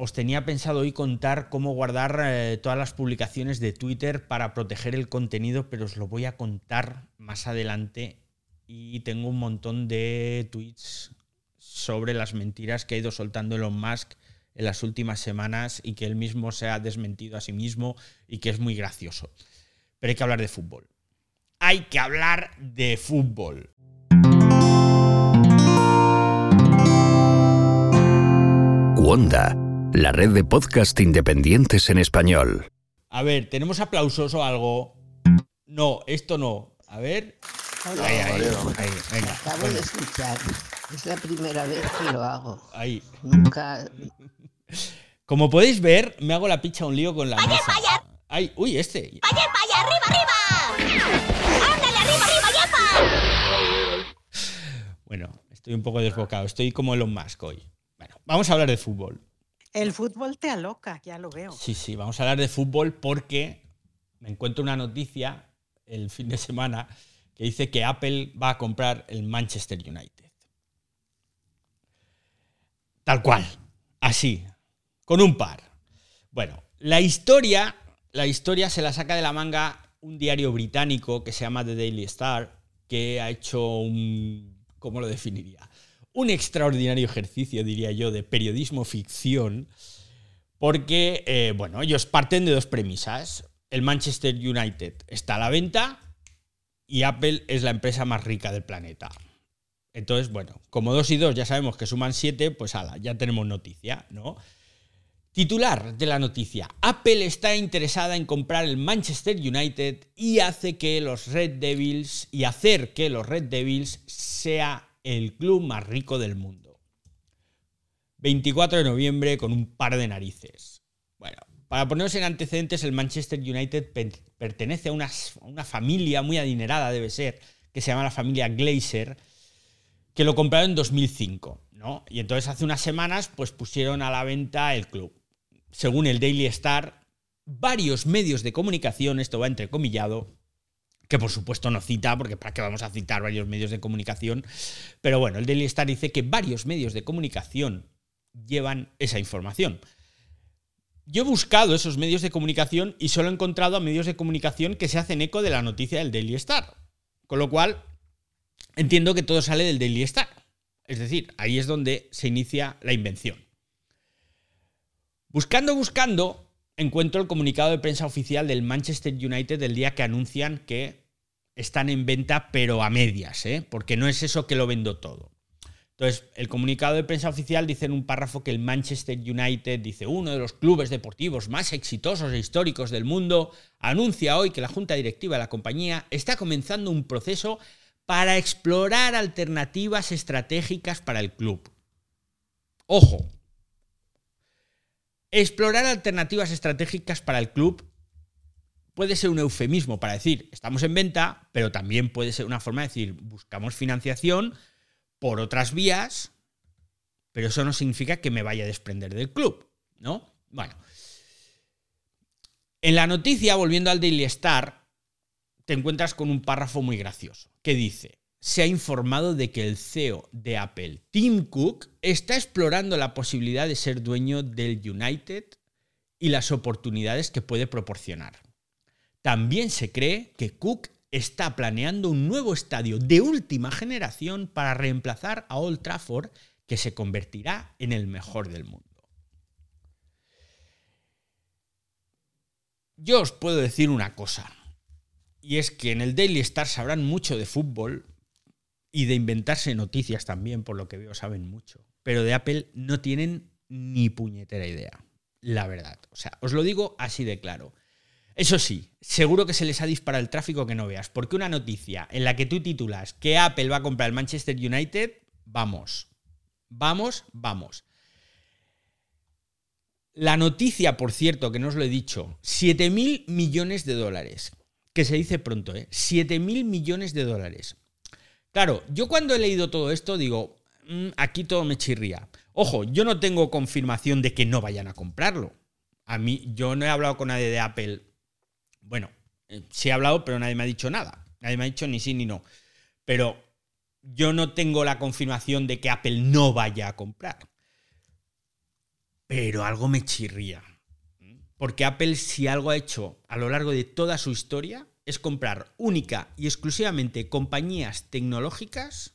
os tenía pensado hoy contar cómo guardar eh, todas las publicaciones de Twitter para proteger el contenido, pero os lo voy a contar más adelante y tengo un montón de tweets sobre las mentiras que ha ido soltando Elon Musk en las últimas semanas y que él mismo se ha desmentido a sí mismo y que es muy gracioso. Pero hay que hablar de fútbol. Hay que hablar de fútbol. Wanda, la red de podcast independientes en español. A ver, ¿tenemos aplausos o algo? No, esto no. A ver. Hola, Ahí, ahí, ahí, venga. acabo Bueno, de escuchar. Es la primera vez que lo hago. ahí. Nunca. Como podéis ver, me hago la picha un lío con la mesa. Ay, uy, este. ¡Vaya, vaya! ¡Arriba, arriba! ¡Ándale, arriba, arriba, yepa! Bueno, estoy un poco desbocado. Estoy como Elon Musk hoy. Bueno, vamos a hablar de fútbol. El fútbol te aloca, ya lo veo. Sí, sí, vamos a hablar de fútbol porque me encuentro una noticia el fin de semana que dice que Apple va a comprar el Manchester United. Tal cual, así, con un par. Bueno, la historia, la historia se la saca de la manga un diario británico que se llama The Daily Star, que ha hecho un, ¿cómo lo definiría? Un extraordinario ejercicio, diría yo, de periodismo ficción, porque, eh, bueno, ellos parten de dos premisas. El Manchester United está a la venta y Apple es la empresa más rica del planeta. Entonces, bueno, como dos y dos ya sabemos que suman siete, pues ya tenemos noticia, ¿no? Titular de la noticia. Apple está interesada en comprar el Manchester United y hace que los Red Devils y hacer que los Red Devils sea el club más rico del mundo. 24 de noviembre con un par de narices. Bueno, para ponernos en antecedentes, el Manchester United per- pertenece a una, a una familia muy adinerada, debe ser, que se llama la familia Glazer, que lo compraron en 2005, ¿no? Y entonces hace unas semanas, pues pusieron a la venta el club. Según el Daily Star, varios medios de comunicación, esto va entrecomillado, que por supuesto no cita, porque para qué vamos a citar varios medios de comunicación, pero bueno, el Daily Star dice que varios medios de comunicación llevan esa información. Yo he buscado esos medios de comunicación y solo he encontrado a medios de comunicación que se hacen eco de la noticia del Daily Star. Con lo cual, entiendo que todo sale del Daily Star. Es decir, ahí es donde se inicia la invención. Buscando, buscando, encuentro el comunicado de prensa oficial del Manchester United del día que anuncian que están en venta, pero a medias, ¿eh? porque no es eso que lo vendo todo. Entonces, el comunicado de prensa oficial dice en un párrafo que el Manchester United, dice, uno de los clubes deportivos más exitosos e históricos del mundo, anuncia hoy que la junta directiva de la compañía está comenzando un proceso para explorar alternativas estratégicas para el club. Ojo, explorar alternativas estratégicas para el club puede ser un eufemismo para decir estamos en venta, pero también puede ser una forma de decir buscamos financiación por otras vías, pero eso no significa que me vaya a desprender del club, ¿no? Bueno. En la noticia, volviendo al Daily Star, te encuentras con un párrafo muy gracioso que dice, se ha informado de que el CEO de Apple, Tim Cook, está explorando la posibilidad de ser dueño del United y las oportunidades que puede proporcionar. También se cree que Cook está planeando un nuevo estadio de última generación para reemplazar a Old Trafford, que se convertirá en el mejor del mundo. Yo os puedo decir una cosa, y es que en el Daily Star sabrán mucho de fútbol y de inventarse noticias también, por lo que veo saben mucho, pero de Apple no tienen ni puñetera idea, la verdad. O sea, os lo digo así de claro. Eso sí, seguro que se les ha disparado el tráfico que no veas, porque una noticia en la que tú titulas que Apple va a comprar el Manchester United, vamos, vamos, vamos. La noticia, por cierto, que no os lo he dicho, 7 mil millones de dólares, que se dice pronto, ¿eh? 7 mil millones de dólares. Claro, yo cuando he leído todo esto digo, "Mm, aquí todo me chirría. Ojo, yo no tengo confirmación de que no vayan a comprarlo. A mí, yo no he hablado con nadie de Apple bueno, eh, sí he hablado, pero nadie me ha dicho nada. Nadie me ha dicho ni sí ni no. Pero yo no tengo la confirmación de que Apple no vaya a comprar. pero algo me chirría. Porque Apple si algo ha hecho a lo largo de toda su historia es comprar única y exclusivamente compañías tecnológicas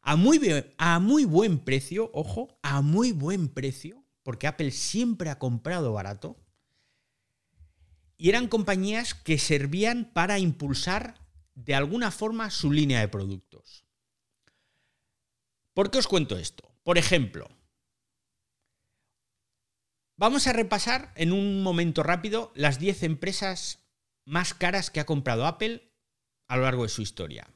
a muy, a muy buen precio, ojo, a muy buen precio, porque Apple siempre ha comprado barato, y eran compañías que servían para impulsar de alguna forma su línea de productos. ¿Por qué os cuento esto? Por ejemplo, vamos a repasar en un momento rápido las 10 empresas más caras que ha comprado Apple a lo largo de su historia.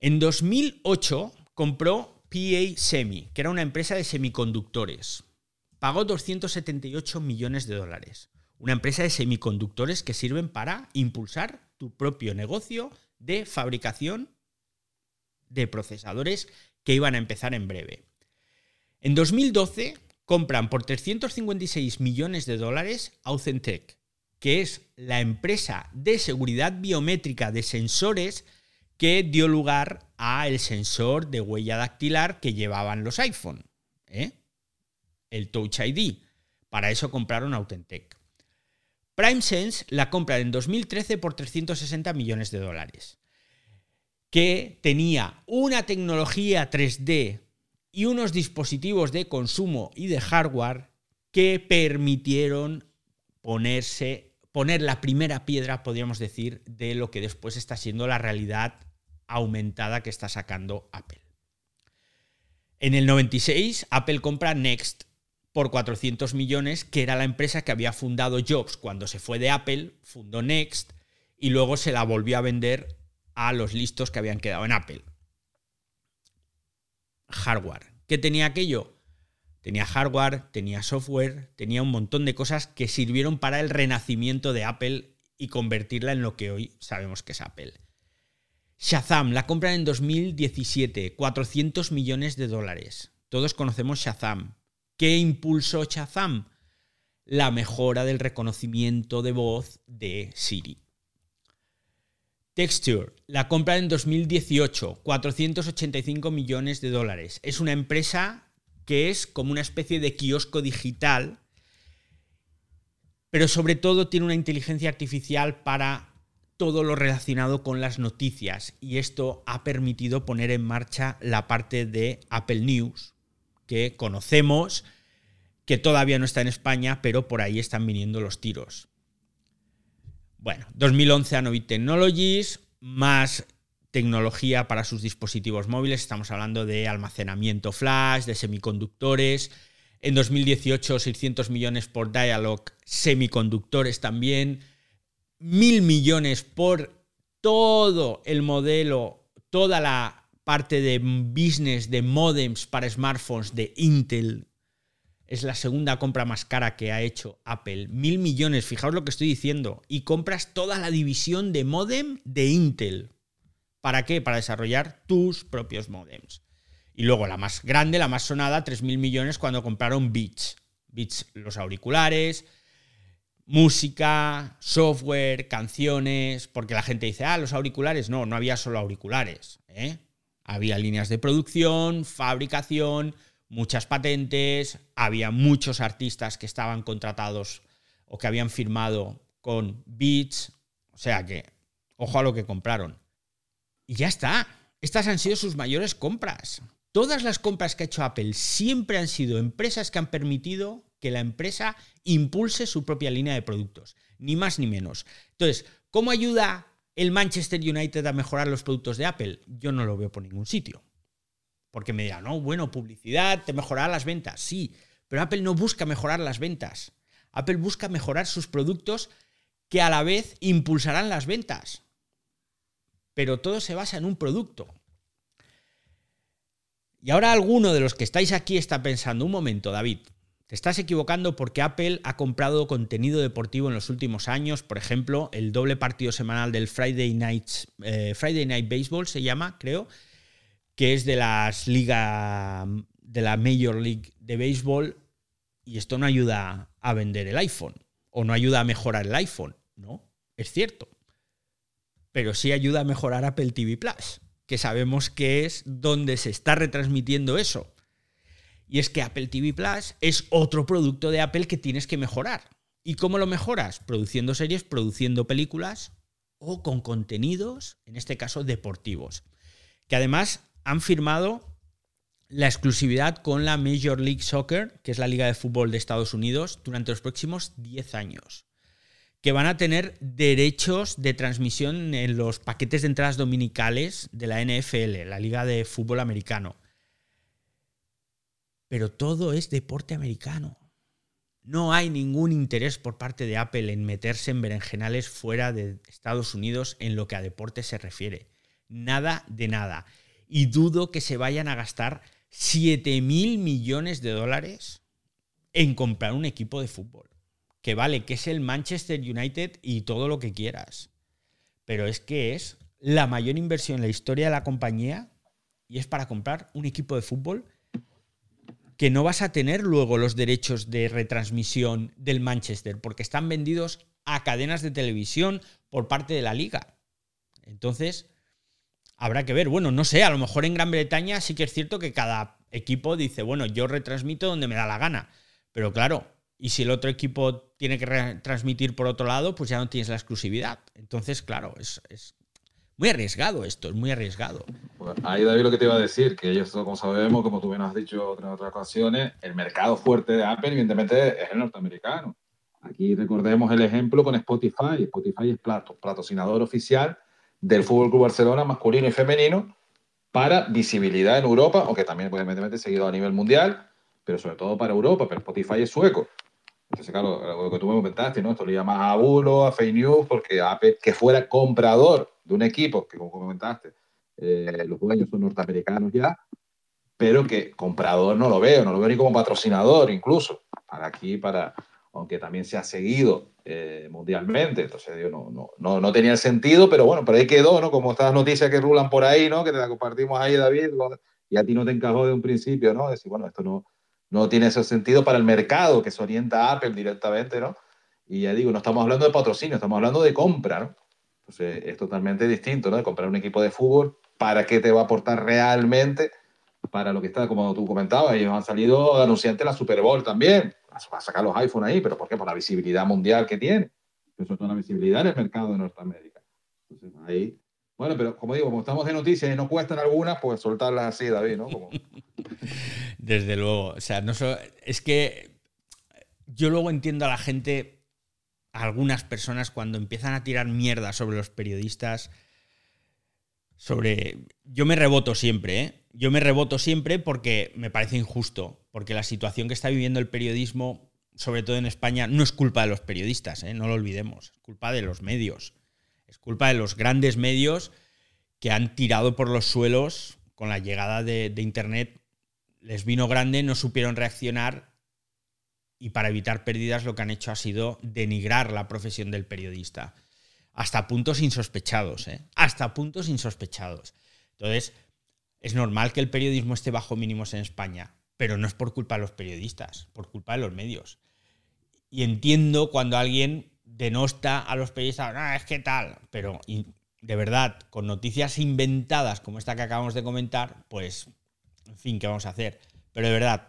En 2008 compró PA Semi, que era una empresa de semiconductores. Pagó 278 millones de dólares. Una empresa de semiconductores que sirven para impulsar tu propio negocio de fabricación de procesadores que iban a empezar en breve. En 2012 compran por 356 millones de dólares Authentec, que es la empresa de seguridad biométrica de sensores que dio lugar a el sensor de huella dactilar que llevaban los iPhone, ¿eh? el Touch ID. Para eso compraron Authentec. PrimeSense la compran en 2013 por 360 millones de dólares, que tenía una tecnología 3D y unos dispositivos de consumo y de hardware que permitieron ponerse, poner la primera piedra, podríamos decir, de lo que después está siendo la realidad aumentada que está sacando Apple. En el 96, Apple compra Next por 400 millones, que era la empresa que había fundado Jobs cuando se fue de Apple, fundó Next y luego se la volvió a vender a los listos que habían quedado en Apple. Hardware. ¿Qué tenía aquello? Tenía hardware, tenía software, tenía un montón de cosas que sirvieron para el renacimiento de Apple y convertirla en lo que hoy sabemos que es Apple. Shazam la compran en 2017, 400 millones de dólares. Todos conocemos Shazam. ¿Qué impulsó Shazam? La mejora del reconocimiento de voz de Siri. Texture la compran en 2018, 485 millones de dólares. Es una empresa que es como una especie de kiosco digital, pero sobre todo tiene una inteligencia artificial para todo lo relacionado con las noticias y esto ha permitido poner en marcha la parte de Apple News que conocemos, que todavía no está en España, pero por ahí están viniendo los tiros. Bueno, 2011 Anovit Technologies, más tecnología para sus dispositivos móviles, estamos hablando de almacenamiento flash, de semiconductores. En 2018 600 millones por Dialog, semiconductores también mil millones por todo el modelo, toda la parte de business de modems para smartphones de Intel. Es la segunda compra más cara que ha hecho Apple. Mil millones, fijaos lo que estoy diciendo. Y compras toda la división de modem de Intel. ¿Para qué? Para desarrollar tus propios modems. Y luego la más grande, la más sonada, 3.000 millones cuando compraron Beats. Beats, los auriculares, música, software, canciones, porque la gente dice, ah, los auriculares, no, no había solo auriculares, ¿eh? había líneas de producción, fabricación, muchas patentes, había muchos artistas que estaban contratados o que habían firmado con Beats, o sea que, ojo a lo que compraron. Y ya está, estas han sido sus mayores compras. Todas las compras que ha hecho Apple siempre han sido empresas que han permitido que la empresa impulse su propia línea de productos, ni más ni menos. Entonces, ¿cómo ayuda el Manchester United a mejorar los productos de Apple? Yo no lo veo por ningún sitio. Porque me dirán, no, bueno, publicidad, te mejorará las ventas. Sí, pero Apple no busca mejorar las ventas. Apple busca mejorar sus productos que a la vez impulsarán las ventas. Pero todo se basa en un producto. Y ahora alguno de los que estáis aquí está pensando, un momento, David, te estás equivocando porque Apple ha comprado contenido deportivo en los últimos años, por ejemplo, el doble partido semanal del Friday Night, eh, Friday Night Baseball se llama, creo, que es de las liga de la Major League de béisbol y esto no ayuda a vender el iPhone o no ayuda a mejorar el iPhone, no, es cierto. Pero sí ayuda a mejorar Apple TV Plus, que sabemos que es donde se está retransmitiendo eso. Y es que Apple TV Plus es otro producto de Apple que tienes que mejorar. ¿Y cómo lo mejoras? Produciendo series, produciendo películas o con contenidos, en este caso deportivos. Que además han firmado la exclusividad con la Major League Soccer, que es la Liga de Fútbol de Estados Unidos, durante los próximos 10 años. Que van a tener derechos de transmisión en los paquetes de entradas dominicales de la NFL, la Liga de Fútbol Americano. Pero todo es deporte americano. No hay ningún interés por parte de Apple en meterse en berenjenales fuera de Estados Unidos en lo que a deporte se refiere. Nada de nada. Y dudo que se vayan a gastar 7 mil millones de dólares en comprar un equipo de fútbol. Que vale, que es el Manchester United y todo lo que quieras. Pero es que es la mayor inversión en la historia de la compañía y es para comprar un equipo de fútbol que no vas a tener luego los derechos de retransmisión del Manchester, porque están vendidos a cadenas de televisión por parte de la liga. Entonces, habrá que ver. Bueno, no sé, a lo mejor en Gran Bretaña sí que es cierto que cada equipo dice, bueno, yo retransmito donde me da la gana. Pero claro, y si el otro equipo tiene que retransmitir por otro lado, pues ya no tienes la exclusividad. Entonces, claro, es, muy arriesgado esto, es muy arriesgado. ahí David lo que te iba a decir, que ellos, como sabemos, como tú bien has dicho en otras ocasiones, el mercado fuerte de Apple evidentemente es el norteamericano. Aquí recordemos el ejemplo con Spotify. Spotify es patrocinador oficial del Fútbol Club Barcelona masculino y femenino para visibilidad en Europa, aunque también pues, evidentemente seguido a nivel mundial, pero sobre todo para Europa, pero Spotify es sueco. Entonces, claro, lo que tú me comentaste, ¿no? Esto le llamas a bulo, a fake news, porque Apple, que fuera comprador de un equipo, que como comentaste, eh, los dueños son norteamericanos ya, pero que comprador no lo veo, no lo veo ni como patrocinador incluso, para aquí, para, aunque también se ha seguido eh, mundialmente. Entonces, yo no, no, no, no, tenía sentido, pero bueno, pero ahí quedó, ¿no? Como estas noticias que rulan por ahí, ¿no? Que te la compartimos ahí, David, y a ti no te encajó de un principio, ¿no? Decir, bueno, esto no, no tiene ese sentido para el mercado que se orienta a Apple directamente, ¿no? Y ya digo, no estamos hablando de patrocinio, estamos hablando de compra, ¿no? Entonces, es totalmente distinto, ¿no? De comprar un equipo de fútbol, ¿para qué te va a aportar realmente? Para lo que está, como tú comentabas, ellos han salido anunciantes la Super Bowl también va a sacar los iPhone ahí, pero ¿por qué? Por la visibilidad mundial que tiene. Eso es toda la visibilidad en el mercado de Norteamérica. Entonces, ahí. Bueno, pero como digo, como estamos de noticias y no cuestan algunas, pues soltarlas así, David, ¿no? Desde luego. O sea, no es que yo luego entiendo a la gente, a algunas personas, cuando empiezan a tirar mierda sobre los periodistas. Sobre. Yo me reboto siempre, ¿eh? Yo me reboto siempre porque me parece injusto porque la situación que está viviendo el periodismo, sobre todo en España, no es culpa de los periodistas, ¿eh? no lo olvidemos, es culpa de los medios, es culpa de los grandes medios que han tirado por los suelos con la llegada de, Internet, les vino grande, no supieron reaccionar y para evitar pérdidas lo que han hecho ha sido denigrar la profesión del periodista. Hasta puntos insospechados, ¿eh? Hasta puntos insospechados. Entonces, es normal que el periodismo esté bajo mínimos en España pero no es por culpa de los periodistas, por culpa de los medios. Y entiendo cuando alguien denosta a los periodistas, no, es que tal, pero de verdad, con noticias inventadas como esta que acabamos de comentar, pues, en fin, ¿qué vamos a hacer? Pero de verdad,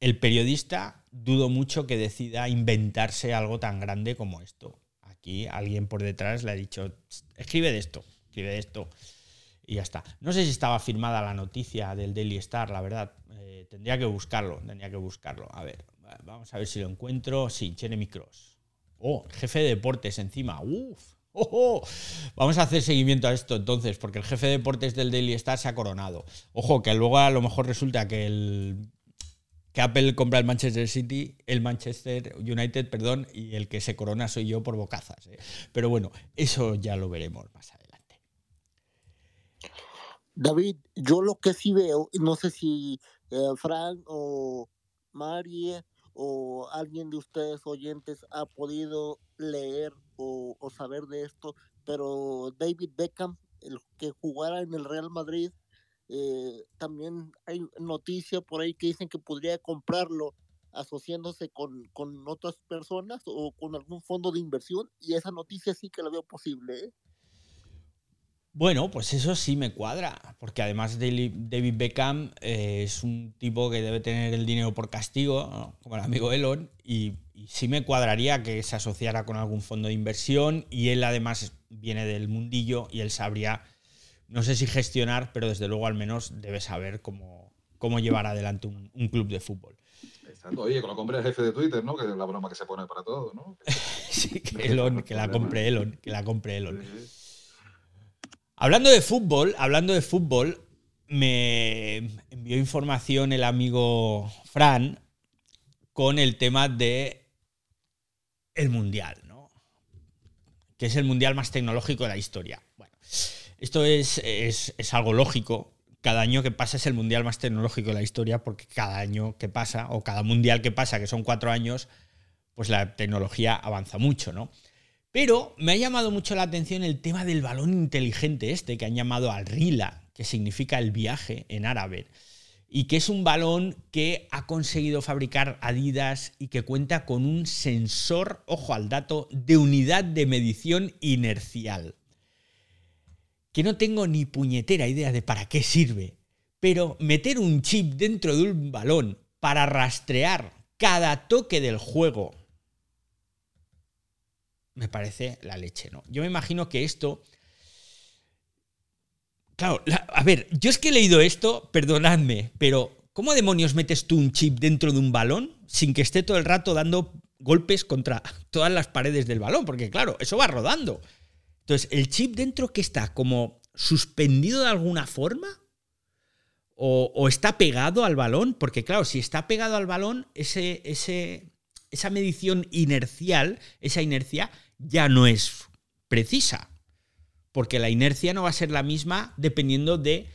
el periodista dudo mucho que decida inventarse algo tan grande como esto. Aquí alguien por detrás le ha dicho, escribe de esto, escribe de esto y ya está. No sé si estaba firmada la noticia del Daily Star, la verdad. Eh, tendría que buscarlo, tendría que buscarlo. A ver, vamos a ver si lo encuentro. Sí, Jeremy Cross. Oh, jefe de deportes encima. Uf. Oh, oh. Vamos a hacer seguimiento a esto entonces, porque el jefe de deportes del Daily Star se ha coronado. Ojo, que luego a lo mejor resulta que el que Apple compra el Manchester City, el Manchester United, perdón, y el que se corona soy yo por bocazas. ¿eh? Pero bueno, eso ya lo veremos más adelante. David, yo lo que sí veo, no sé si eh, Frank o Marie o alguien de ustedes oyentes ha podido leer o, saber de esto, pero David Beckham, el que jugara en el Real Madrid, eh, también hay noticia por ahí que dicen que podría comprarlo asociándose con, con otras personas o con algún fondo de inversión y esa noticia sí que la veo posible. ¿eh? Bueno, pues eso sí me cuadra, porque además David Beckham eh, es un tipo que debe tener el dinero por castigo, ¿no? como el amigo Elon, y, y sí me cuadraría que se asociara con algún fondo de inversión, y él además viene del mundillo y él sabría, no sé si gestionar, pero desde luego al menos debe saber cómo, cómo llevar adelante un, un club de fútbol. Exacto. Oye, con lo compre el jefe de Twitter, ¿no? Que es la broma que se pone para todo, ¿no? Sí, que Elon, que la compre Elon, que la compre Elon. Hablando de fútbol, hablando de fútbol, me envió información el amigo Fran con el tema de el mundial, ¿no? Que es el mundial más tecnológico de la historia. Bueno, esto es, es, es algo lógico. Cada año que pasa es el mundial más tecnológico de la historia, porque cada año que pasa, o cada mundial que pasa, que son cuatro años, pues la tecnología avanza mucho, ¿no? Pero me ha llamado mucho la atención el tema del balón inteligente este, que han llamado al Rila, que significa el viaje en árabe, y que es un balón que ha conseguido fabricar Adidas y que cuenta con un sensor, ojo al dato, de unidad de medición inercial. Que no tengo ni puñetera idea de para qué sirve, pero meter un chip dentro de un balón para rastrear cada toque del juego me parece la leche, ¿no? Yo me imagino que esto. Claro, la- a ver, yo es que he leído esto, perdonadme, pero ¿cómo demonios metes tú un chip dentro de un balón sin que esté todo el rato dando golpes contra todas las paredes del balón? Porque claro, eso va rodando. Entonces, ¿el chip dentro que está como suspendido de alguna forma? ¿O, o está pegado al balón? Porque claro, si está pegado al balón, ese, ese, esa medición inercial, esa inercia, ya no es precisa. Porque la inercia no va a ser la misma dependiendo de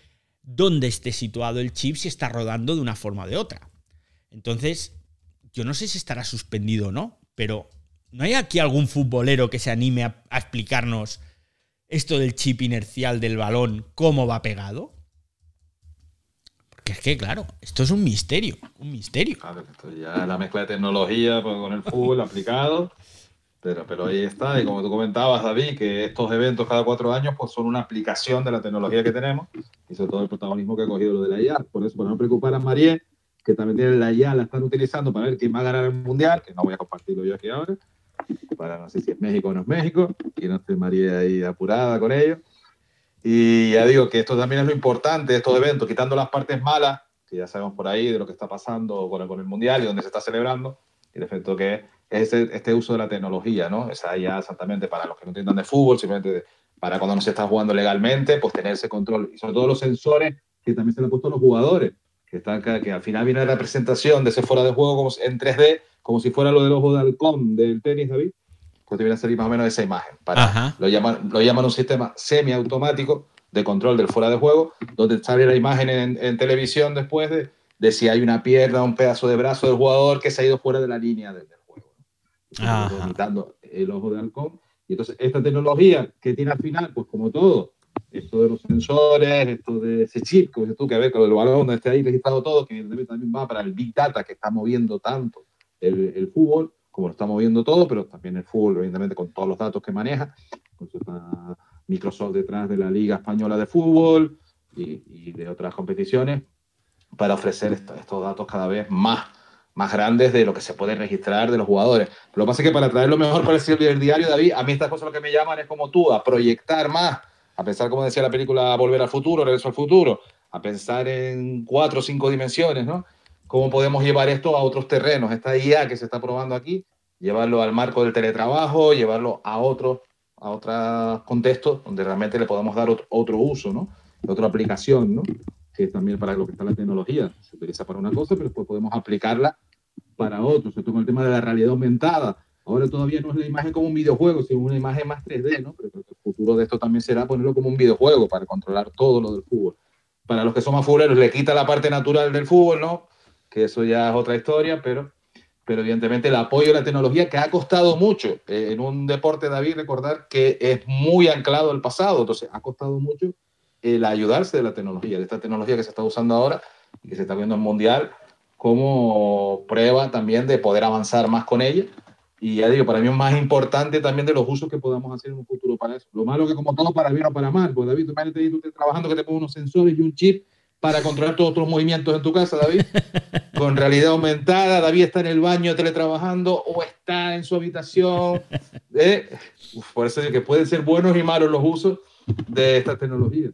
dónde esté situado el chip, si está rodando de una forma o de otra. Entonces, yo no sé si estará suspendido o no, pero ¿no hay aquí algún futbolero que se anime a, explicarnos esto del chip inercial del balón, cómo va pegado? Porque es que, claro, esto es un misterio, un misterio. Claro, esto ya la mezcla de tecnología pues, con el fútbol aplicado. Pero, pero ahí está, y como tú comentabas, David, que estos eventos cada cuatro años pues, son una aplicación de la tecnología que tenemos y sobre todo el protagonismo que ha cogido lo de la IA. Por eso, para no preocupar a María, que también tiene la IA, la están utilizando para ver quién va a ganar el mundial, que no voy a compartirlo yo aquí ahora, para no sé si es México o no es México, y no esté María ahí apurada con ello. Y ya digo que esto también es lo importante de estos eventos, quitando las partes malas, que ya sabemos por ahí de lo que está pasando con el, con mundial y donde se está celebrando, y el efecto que es es este, este uso de la tecnología, ¿no? Esa ya exactamente para los que no entiendan de fútbol, simplemente para cuando no se está jugando legalmente, pues tener ese control. Y sobre todo los sensores que también se le han puesto a los jugadores, que, están, que al final viene la representación de ese fuera de juego en 3D, como si fuera lo del ojo de halcón del tenis, David. Pues debería salir más o menos esa imagen. Para, lo, llaman, lo llaman un sistema semiautomático de control del fuera de juego, donde sale la imagen en, en televisión después de, de si hay una pierna, un pedazo de brazo del jugador que se ha ido fuera de la línea del, del juego. ¿no? Imitando el ojo de halcón. Y entonces, esta tecnología que tiene al final, pues como todo, esto de los sensores, esto de ese chip, como dices tú, que ver, con el balón donde esté ahí registrado todo, que también va para el Big Data que está moviendo tanto el, el fútbol, como lo está moviendo todo, pero también el fútbol, evidentemente, con todos los datos que maneja. Está Microsoft detrás de la Liga Española de Fútbol y, y de otras competiciones para ofrecer est- estos datos cada vez más, más grandes de lo que se puede registrar de los jugadores. Lo que pasa es que para traer lo mejor para el diario, David, a mí estas cosas lo que me llaman es como tú, a proyectar más, a pensar, como decía la película Volver al Futuro, Regreso al Futuro, a pensar en cuatro o cinco dimensiones, ¿no? ¿Cómo podemos llevar esto a otros terrenos? Esta IA que se está probando aquí, llevarlo al marco del teletrabajo, llevarlo a otros a otros contextos donde realmente le podamos dar otro, otro uso, ¿no? Otra aplicación, ¿no? Que es también para lo que está la tecnología. Se utiliza para una cosa, pero después podemos aplicarla para otro. Sobre todo con el tema de la realidad aumentada. Ahora todavía no es la imagen como un videojuego, sino una imagen más 3D, ¿no? Pero el futuro de esto también será ponerlo como un videojuego para controlar todo lo del fútbol. Para los que son más futboleros, le quita la parte natural del fútbol, ¿no? Que eso ya es otra historia, pero pero evidentemente el apoyo a la tecnología que ha costado mucho. Eh, en un deporte, David, recordar que es muy anclado al pasado, entonces ha costado mucho el ayudarse de la tecnología, de esta tecnología que se está usando ahora y que se está viendo en Mundial como prueba también de poder avanzar más con ella Y ya digo, para mí es más importante también de los usos que podamos hacer en un futuro para eso. Lo malo que como todo para bien o para mal, pues David, imagínate tú estés trabajando que te pongan unos sensores y un chip para controlar todos tus movimientos en tu casa, David, con realidad aumentada, David está en el baño teletrabajando o está en su habitación. ¿eh? Uf, por eso es que pueden ser buenos y malos los usos de estas tecnologías.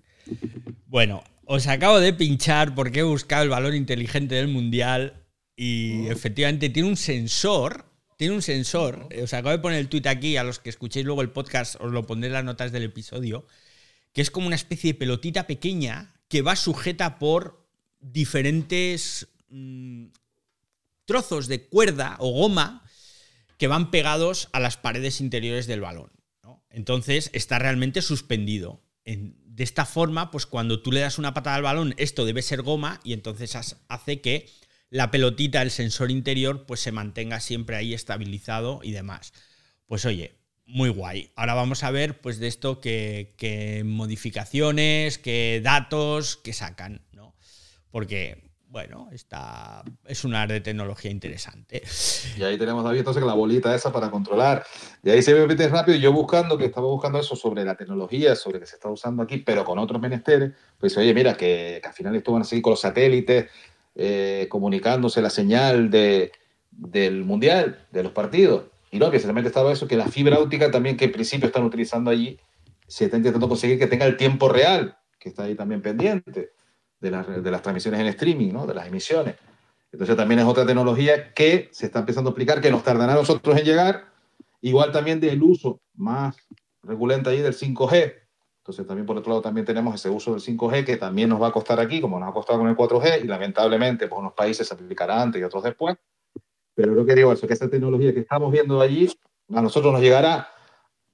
Bueno, os acabo de pinchar porque he buscado el valor inteligente del mundial y efectivamente tiene un sensor. Tiene un sensor. eh, Os acabo de poner el tweet aquí. A los que escuchéis luego el podcast, os lo pondré en las notas del episodio. Que es como una especie de pelotita pequeña que va sujeta por diferentes mm, trozos de cuerda o goma que van pegados a las paredes interiores del balón. Entonces está realmente suspendido. En- de esta forma, pues cuando tú le das una patada al balón, esto debe ser goma y entonces hace que la pelotita, el sensor interior, pues se mantenga siempre ahí estabilizado y demás. Pues oye, muy guay. Ahora vamos a ver, pues de esto qué, modificaciones, qué datos que sacan, ¿no? Porque, bueno, está, es un área de tecnología interesante. Y ahí tenemos, David, entonces la bolita esa para controlar. Y ahí se mete rápido. Yo buscando, que estaba buscando eso sobre la tecnología, sobre que se está usando aquí, pero con otros menesteres, pues oye, mira, que, al final esto van seguir con los satélites, eh, comunicándose la señal de, del mundial, de los partidos. Y no, que simplemente estaba eso, que la fibra óptica también, que en principio están utilizando allí, se está intentando conseguir que tenga el tiempo real, que está ahí también pendiente de las, de las transmisiones en streaming, ¿no? de las emisiones. Entonces también es otra tecnología que se está empezando a aplicar, que nos tardará a nosotros en llegar, igual también del uso más regulente ahí del 5G. Entonces también por otro lado también tenemos ese uso del 5G que también nos va a costar aquí, como nos ha costado con el 4G, y lamentablemente pues unos países se aplicará antes y otros después. Pero lo que digo eso, que esa tecnología que estamos viendo allí, a nosotros nos llegará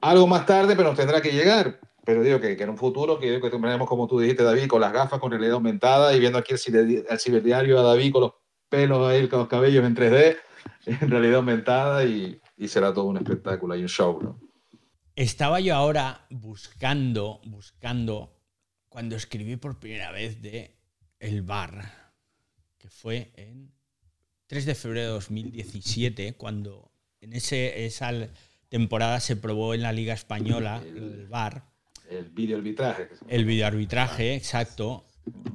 algo más tarde, pero nos tendrá que llegar. Pero digo que, que en un futuro, que, que tendremos, como tú dijiste, David, con las gafas, con realidad aumentada y viendo aquí el, el ciberdiario a David con los pelos ahí, con los cabellos en 3D, en realidad aumentada y, y será todo un espectáculo y un show, ¿no? Estaba yo ahora buscando, buscando, cuando escribí por primera vez de El Bar, que fue en 3 de febrero de 2017, cuando en ese, esa temporada se probó en la Liga Española lo del Bar, El video arbitraje. el videoarbitraje, exacto,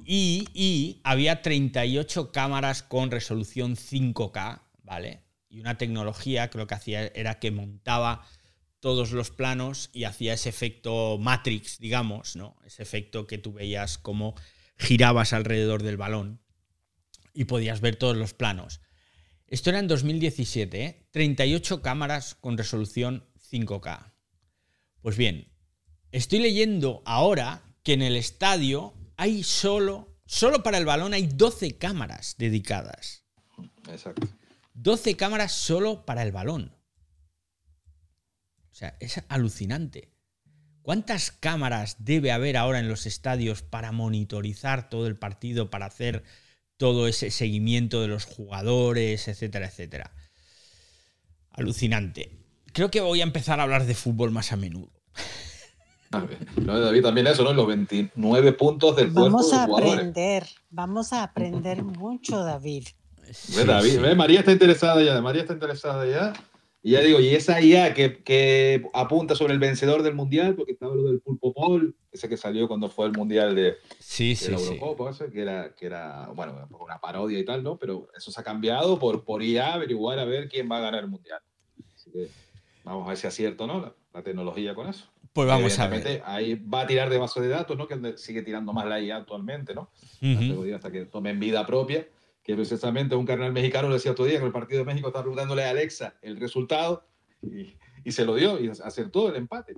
y, y había 38 cámaras con resolución 5K, ¿vale? Y una tecnología que lo que hacía era que montaba todos los planos y hacía ese efecto Matrix, digamos, ¿no? Ese efecto que tú veías como girabas alrededor del balón y podías ver todos los planos. Esto era en 2017, ¿eh? 38 cámaras con resolución 5K. Pues bien, estoy leyendo ahora que en el estadio hay solo, solo para el balón hay 12 cámaras dedicadas. Exacto. 12 cámaras solo para el balón. O sea, es alucinante. ¿Cuántas cámaras debe haber ahora en los estadios para monitorizar todo el partido, para hacer todo ese seguimiento de los jugadores, etcétera, etcétera? Alucinante. Creo que voy a empezar a hablar de fútbol más a menudo. No, David, también eso, ¿no? Los 29 puntos del cuerpo Vamos de a aprender, vamos a aprender mucho, David. Ve, David, ve, María está interesada ya, María está interesada ya. Y ya digo, y esa IA que, que apunta sobre el vencedor del mundial, porque estaba lo del pulpo Paul, ese que salió cuando fue el mundial de, Sí, de sí, la sí. Eurocopa, ese, que era, que era, bueno, una parodia y tal, ¿no? Pero eso se ha cambiado por, por IA, averiguar a ver quién va a ganar el mundial. Así que vamos a ver si acierto, ¿no? La, la tecnología con eso. Pues vamos a ver. Ahí va a tirar de base de datos, ¿no? Que sigue tirando más la IA actualmente, ¿no? Ujú. que- hasta que tomen vida propia. Que precisamente un carnal mexicano le decía otro día que el partido de México estaba preguntándole a Alexa el resultado y, y se lo dio y acertó el empate.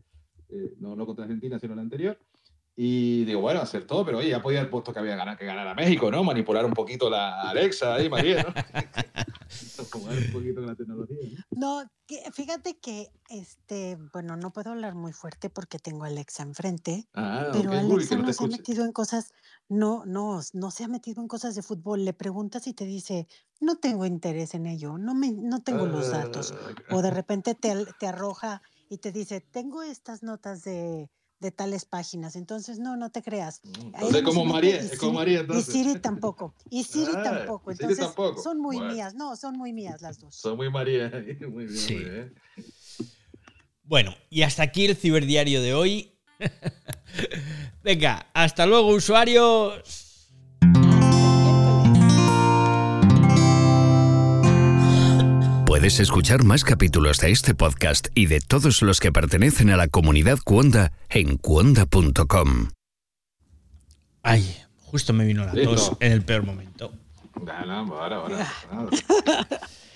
Eh, no, no contra Argentina, sino el anterior. Y digo, bueno, acertó, pero oye, ya podía haber puesto que había ganar, que ganar a México, ¿no? Manipular un poquito la Alexa ahí, María, ¿no? Jugar un poquito con la tecnología. ¿no? No, que- fíjate que, este, bueno, no puedo hablar muy fuerte porque tengo a Alexa enfrente, Ah, pero Alexa no se ha metido en cosas, no, no, no se ha metido en cosas de fútbol. Le preguntas y te dice, no tengo interés en ello, no me, no tengo los datos. Ah, O de repente te, te arroja y te dice, tengo estas notas de, de tales páginas. Entonces, no, no te creas. Mm, Entonces, como María, y es como Siri- María, Y entonces. Siri tampoco. Y Siri Ah, tampoco. Siri Entonces, tampoco. son muy Bueno. mías. No, son muy mías las dos. Soy muy María. Muy bien, Sí. muy bien. Bueno, y hasta aquí el ciberdiario de hoy. Venga, hasta luego, usuarios. Puedes escuchar más capítulos de este podcast y de todos los que pertenecen a la comunidad Cuonda en cuonda.com. Ay, justo me vino la tos en el peor momento. Ahora. ahora.